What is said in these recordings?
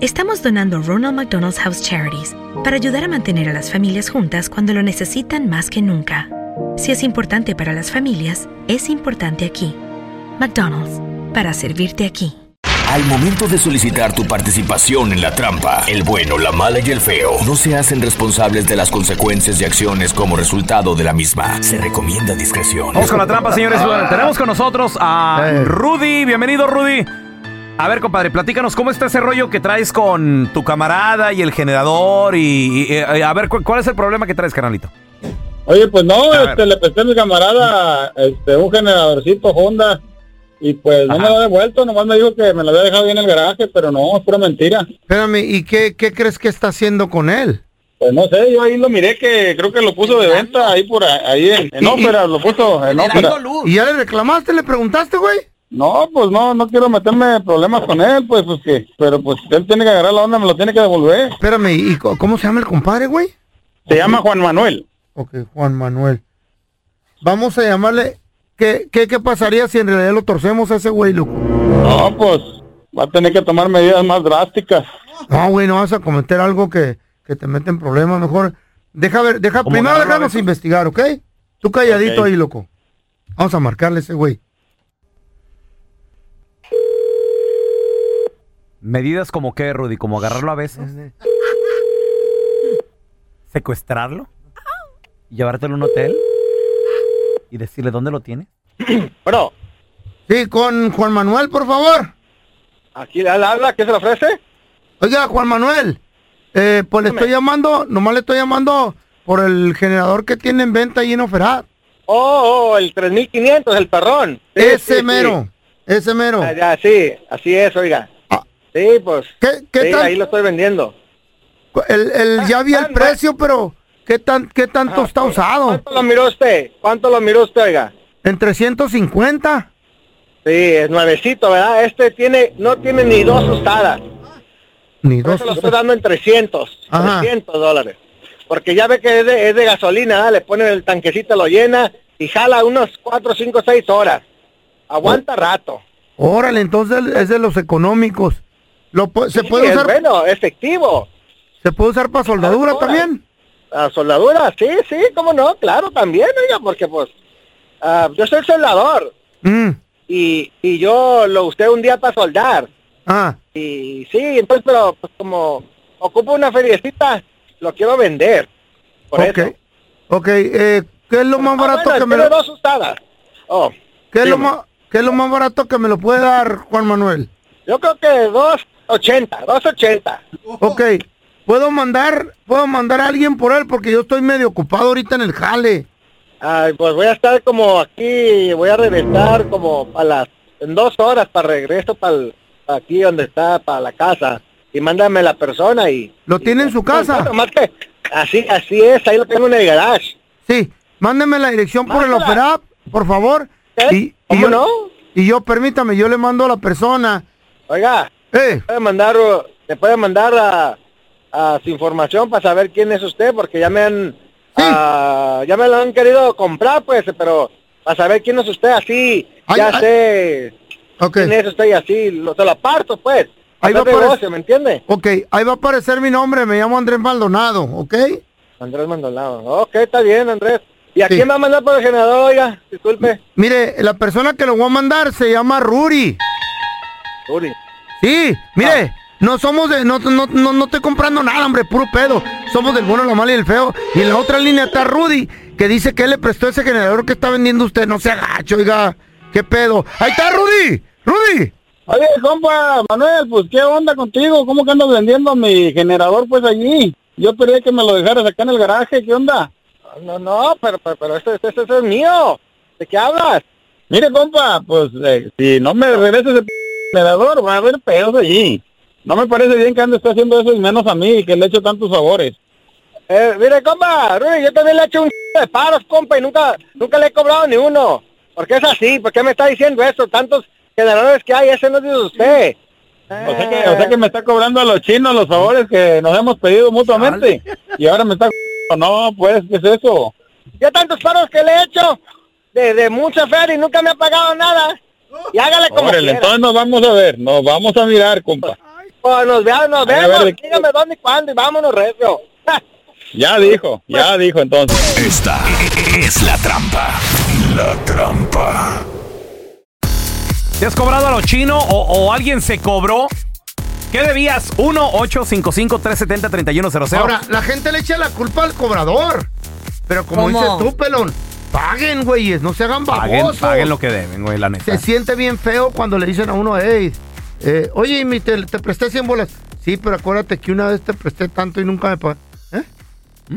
estamos donando Ronald McDonald's House Charities para ayudar a mantener a las familias juntas cuando lo necesitan más que nunca. Si es importante para las familias, es importante aquí. McDonald's, para servirte aquí. Al momento de solicitar tu participación en la trampa, el bueno, la mala y el feo no se hacen responsables de las consecuencias y acciones como resultado de la misma. Se recomienda discreción. Vamos con la trampa, señores. Tenemos con nosotros a Eh. Rudy. Bienvenido, Rudy. A ver, compadre, platícanos cómo está ese rollo que traes con tu camarada y el generador y, y, eh, a ver ¿cu- cuál es el problema que traes, carnalito. Oye, pues no, A ver. este, le presté a mi camarada este, un generadorcito Honda y pues no Ajá. me lo ha devuelto, nomás me dijo que me lo había dejado ahí en el garaje, pero no, es pura mentira. Espérame, ¿y qué, qué crees que está haciendo con él? Pues no sé, yo ahí lo miré que creo que lo puso de venta ahí por ahí, ahí en, en ópera, lo puso en ópera. ¿Y ya le reclamaste, le preguntaste, güey? No, pues no, no quiero meterme en problemas con él, pues, pues que, pero pues él tiene que agarrar la onda, me lo tiene que devolver. Espérame, ¿y co- cómo se llama el compadre, güey? Se llama Juan Manuel. Ok, Juan Manuel. Vamos a llamarle. ¿Qué, qué, qué pasaría si en realidad lo torcemos a ese güey, loco? No, pues va a tener que tomar medidas más drásticas. No, güey, no vas a cometer algo que, que te mete en problemas. Mejor, deja ver, deja, ¿Cómo primero agarrarlo déjanos investigar, ¿ok? Tú calladito Ok. ahí, loco. Vamos a marcarle a ese güey. Medidas como qué, Rudy, como agarrarlo a veces, secuestrarlo, llevártelo a un hotel y decirle dónde lo tiene. Bueno, Sí, con Juan Manuel, por favor. aquí le habla, ¿qué se le ofrece? Oiga, Juan Manuel, eh, pues le estoy llamando, nomás le estoy llamando por el generador que tiene en venta ahí en Oferat. Oh, oh, el 3500, el perrón. Sí, ese sí, mero, ese mero. sí. Ah, ya, sí, así es, oiga. Ah. Sí, pues. ¿Qué, qué sí, tan- ahí lo estoy vendiendo. el, el- ya vi ah, el precio, pero ¿qué tan, qué tanto Ah, está usado? ¿Cuánto lo miró usted? ¿Cuánto lo miró usted, oiga? En 350. Sí, es nuevecito, ¿verdad? Este tiene, no tiene ni dos usadas. Ni dos. eso lo estoy dando en 300, Ajá. 300 dólares. Porque ya ve que es de, es de gasolina, le ponen el tanquecito, lo llena y jala unos 4, 5, 6 horas. Aguanta rato. Órale, entonces es de los económicos. Lo, ¿Se Sí, puede es usar, bueno, efectivo. se puede usar para soldadura también? La soldadura, sí, sí, cómo no, claro, también, oiga, porque pues ah, yo soy soldador Mm, y, y yo lo usé un día para soldar. Ah, Y sí, entonces, pero pues como ocupo una feriecita, lo quiero vender. Por ok. eso. Ok, eh, ¿qué es lo más Ah, barato bueno, que me lo, dos usadas. Oh, qué es lo más, qué es lo más barato que me lo puede dar Juan Manuel? yo creo que 280, 280. Ok, puedo mandar, puedo mandar a alguien por él porque yo estoy medio ocupado ahorita en el jale. Ay, pues voy a estar como aquí, voy a regresar como a las, en dos horas para regreso para aquí donde está, para la casa. Y mándame la persona y... ¿Lo tiene en su casa? Bueno, más que, así, así es, ahí lo tengo en el garage. Sí, mándeme la dirección por el. Operap, por favor. ¿Eh? Y, y ¿Cómo yo, no? Y yo, permítame, yo le mando a la persona. Oiga, Eh, puede mandar, me puede mandar a, a su información para saber quién es usted, porque ya me han Sí. Ah, ya me lo han querido comprar, pues, pero a saber quién es usted así, Ay, ya ay. sé Ok, quién es usted y así, lo, se lo aparto, pues. Ahí va negocio, ¿me entiende? ok, ahí va a aparecer mi nombre, me llamo Andrés Maldonado, ¿ok? Andrés Maldonado. Ok, está bien, Andrés. ¿Y a Sí. quién va a mandar por el generador, oiga? Disculpe. Mire, la persona que lo voy a mandar se llama Ruri. Uri. Sí, mire, no somos de, no, no, no, no estoy comprando nada, hombre, puro pedo. Somos del bueno, la mala y el feo. Y en la otra línea está Rudy, que dice que él le prestó ese generador que está vendiendo usted. No se agacho, oiga. ¿Qué pedo? Ahí está Rudy. Rudy. Oye, compa, Manuel, pues, ¿qué onda contigo? ¿Cómo que andas vendiendo mi generador, pues, allí? Yo pedí que me lo dejaras acá en el garaje, ¿qué onda? No, no, pero, pero, pero este, este, este es mío. ¿De qué hablas? Mire, compa, pues, eh, si no me regreses el p- generador, va a haber pedos allí. No me parece bien que ande esté haciendo eso y menos a mí, que le echo tantos favores. Eh, mire, compa, Rudy, yo también le he hecho un de paros, compa, y nunca, nunca le he cobrado ni uno. ¿Por qué es así? ¿Por qué me está diciendo eso? Tantos generadores que hay, ese no es de usted. O sea, que, o sea que me está cobrando a los chinos los favores que nos hemos pedido mutuamente. Y ahora me está... No, pues, ¿qué es eso? Ya tantos paros que le he hecho, de, de mucha feria y nunca me ha pagado nada. Y hágale como Órale, quiera. entonces nos vamos a ver, nos vamos a mirar, compa. Pues nos veamos, nos A ver, vemos. de- Dígame dónde y cuándo y vámonos, recio. Ya dijo, ya dijo entonces. Esta es la trampa. La trampa. ¿Te has cobrado a lo chino o, o alguien se cobró? ¿Qué debías? 1-855-370-3100. Ahora, la gente le echa la culpa al cobrador. Pero como ¿Cómo? dices tú, pelón, paguen, güeyes, no se hagan paguen, babosos. paguen lo que deben, güey, la neta. Se siente bien feo cuando le dicen a uno, hey, eh, oye, mi, te, te presté 100 bolas. Sí, pero acuérdate que una vez te presté tanto y nunca me pagaste. ¿Eh?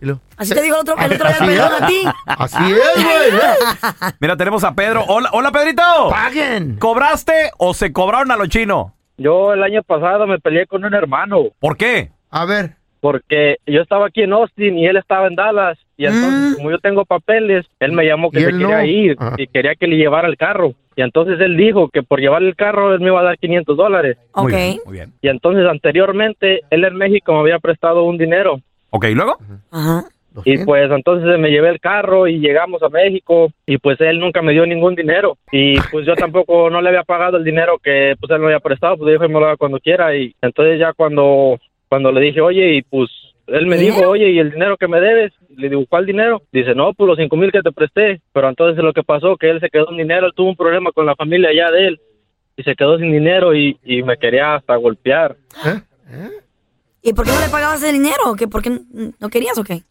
Luego, Así te dijo el otro, el otro día es. a ti. Así es, güey. Mira, tenemos a Pedro. Hola, hola Pedrito. Paguen. ¿Cobraste o se cobraron a lo chino? Yo el año pasado me peleé con un hermano ¿Por qué? A ver, porque yo estaba aquí en Austin y él estaba en Dallas y entonces como yo tengo papeles, él me llamó que se quería no. ir Ajá. y quería que le llevara el carro y entonces él dijo que por llevar el carro él me iba a dar 500 dólares Muy Ok. bien, muy bien. y entonces anteriormente él en México me había prestado un dinero Ok, ¿y luego? Ajá. y 200. pues entonces me llevé el carro y llegamos a México y pues él nunca me dio ningún dinero y pues yo tampoco no le había pagado el dinero que pues él me había prestado pues dijo que me lo haga cuando quiera y entonces ya cuando cuando le dije oye y pues él me ¿Dinero? dijo oye y el dinero que me debes le digo ¿cuál dinero? dice no pues los cinco mil que te presté pero entonces lo que pasó que él se quedó sin dinero él tuvo un problema con la familia allá de él y se quedó sin dinero y, y me quería hasta golpear ¿Eh? ¿Y por qué no le pagabas el dinero? ¿Qué, ¿Por qué no querías o qué?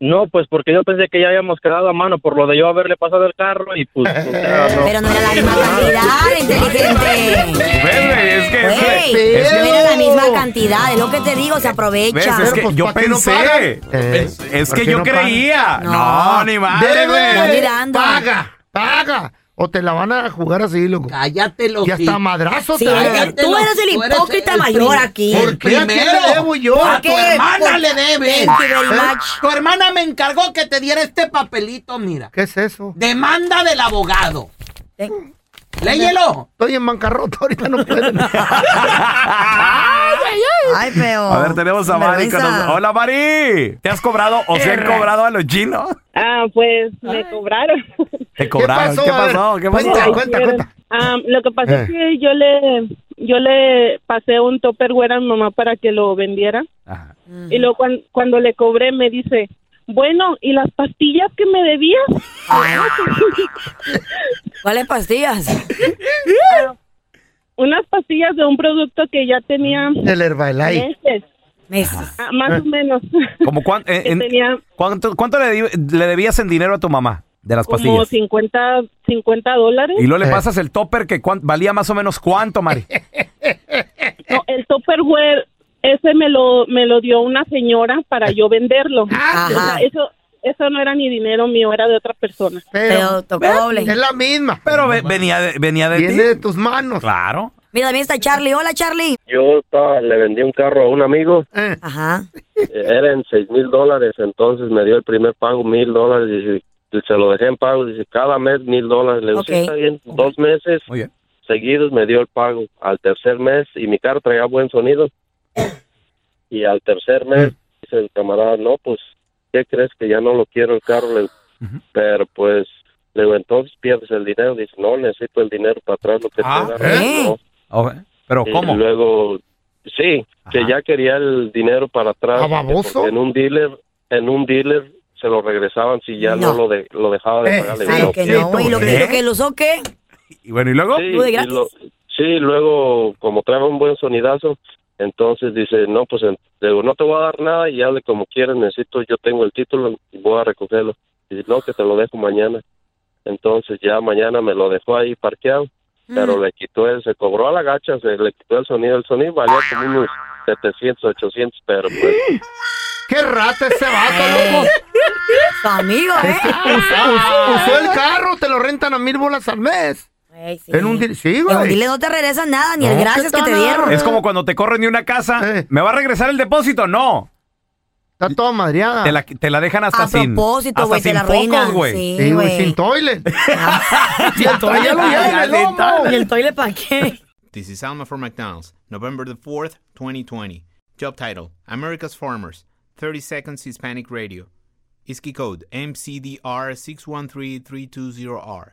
No, pues porque yo pensé que ya habíamos quedado a mano por lo de yo haberle pasado el carro y pues, o sea, no. Pero no era la misma cantidad, inteligente. Es que- Güey, es que- no era la cantidad, es lo que te digo, se ¿Ves? aprovecha. Es que pues, yo ¿pa' qué no pensé. pagan? Eh, es ¿por que yo no creía. No. No, ni madre, güey. Paga, paga. O te la van a jugar así, loco. Cállate, los Y hasta madrazo Sí, te tú eres el hipócrita el mayor aquí. ¿Por qué? ¿A quién le debo yo? A ¿Por tu qué? hermana le debes. Thank you very ¿Eh? much. Tu hermana me encargó que te diera este papelito, mira. ¿Qué es eso? Demanda del abogado. Léyelo. Estoy en bancarrota, ahorita no pueden. Ay, feo. A ver, tenemos a Mari con nosotros. Hola, Mari. ¿Te has cobrado o se han cobrado a los chinos? Ah, pues me cobraron. ¿Te cobraron? pasó? ¿Qué A ver, pasó? ¿Qué pasó? cuenta, cuenta, cuenta. Ah, lo que pasa Eh. es que yo le yo le pasé un topperware a mi mamá para que lo vendiera Ajá. y luego cuan- cuando le cobré me dice, bueno, ¿y las pastillas que me debías? ¿Cuáles pastillas? Unas pastillas de un producto que ya tenía El Herbalife. meses, Meses. ah, más o menos. ¿Cómo cuán- en- tenía ¿Cuánto, cuánto le, di- le debías en dinero a tu mamá de las como pastillas? 50, 50 dólares. Y luego le Eh. pasas el topper que cuán- valía más o menos cuánto, Mari. No, el topperware ese me lo me lo dio una señora para yo venderlo. Ajá. O sea, eso eso no era ni dinero mío, era de otra persona. Pero Pero tocó doble. es la misma. Pero ve- venía de, venía de Viene ti. de tus manos. Claro. Mira, también está Charlie. Hola, Charlie. Yo estaba- le vendí un carro a un amigo, Eh, Ajá. eh, eran seis mil dólares, entonces me dio el primer pago mil dólares y, se lo dejé en pago, dice cada mes mil dólares, le digo, Ok. "Sí, está bien, dos meses Muy bien. seguidos me dio el pago, al tercer mes y mi carro traía buen sonido y al tercer mes dice el camarada, no, pues ¿qué crees que ya no lo quiero el carro? Le- Pero pues, le digo, entonces pierdes el dinero. Dice, no, necesito el dinero para atrás, lo que Ah, te da. ¿eh? No. Ok, Pero Y ¿cómo? luego, sí, que ya quería el dinero para atrás. ¿Ah, baboso? porque En un dealer, en un dealer se lo regresaban si ya no, No. lo, de- lo dejaba de Eh, pagar. Digo, Claro que no. ¿Y lo que, lo que lo usó qué? Y bueno, ¿y luego? Sí, ¿Tú de y lo- sí, luego, como trae un buen sonidazo, entonces dice, no, pues, digo, no te voy a dar nada y hable como quieras, necesito, yo tengo el título y voy a recogerlo. Y dice, no, que te lo dejo mañana. Entonces ya mañana me lo dejó ahí parqueado, pero le quitó él, se cobró a la gacha, se le quitó el sonido, el sonido valía como unos 700, 800, pero pues... ¡Qué rata ese vato, loco! Tu amigo, ¿eh? Usó el carro, te lo rentan a mil bolas al mes. Sí. En un dile, sí, En un güey. dile no te regresan nada, ni No, el ¿qué gracias que te dieron. Es como cuando te corren de una casa. Eh. ¿Me va a regresar el depósito? No. Está toda madreada. Te la, te la dejan hasta A sin. propósito, hasta güey, te sin la güey. Sí, güey, sin toilet. Sin toalla, Ya lo güey, lleva el neta. lomo. ¿Y el toilet para qué? This is Alma from McDonald's, November the 4th, 2020. Job title America's Farmers, 30 Seconds Hispanic Radio. ISKI code MCDR613320R.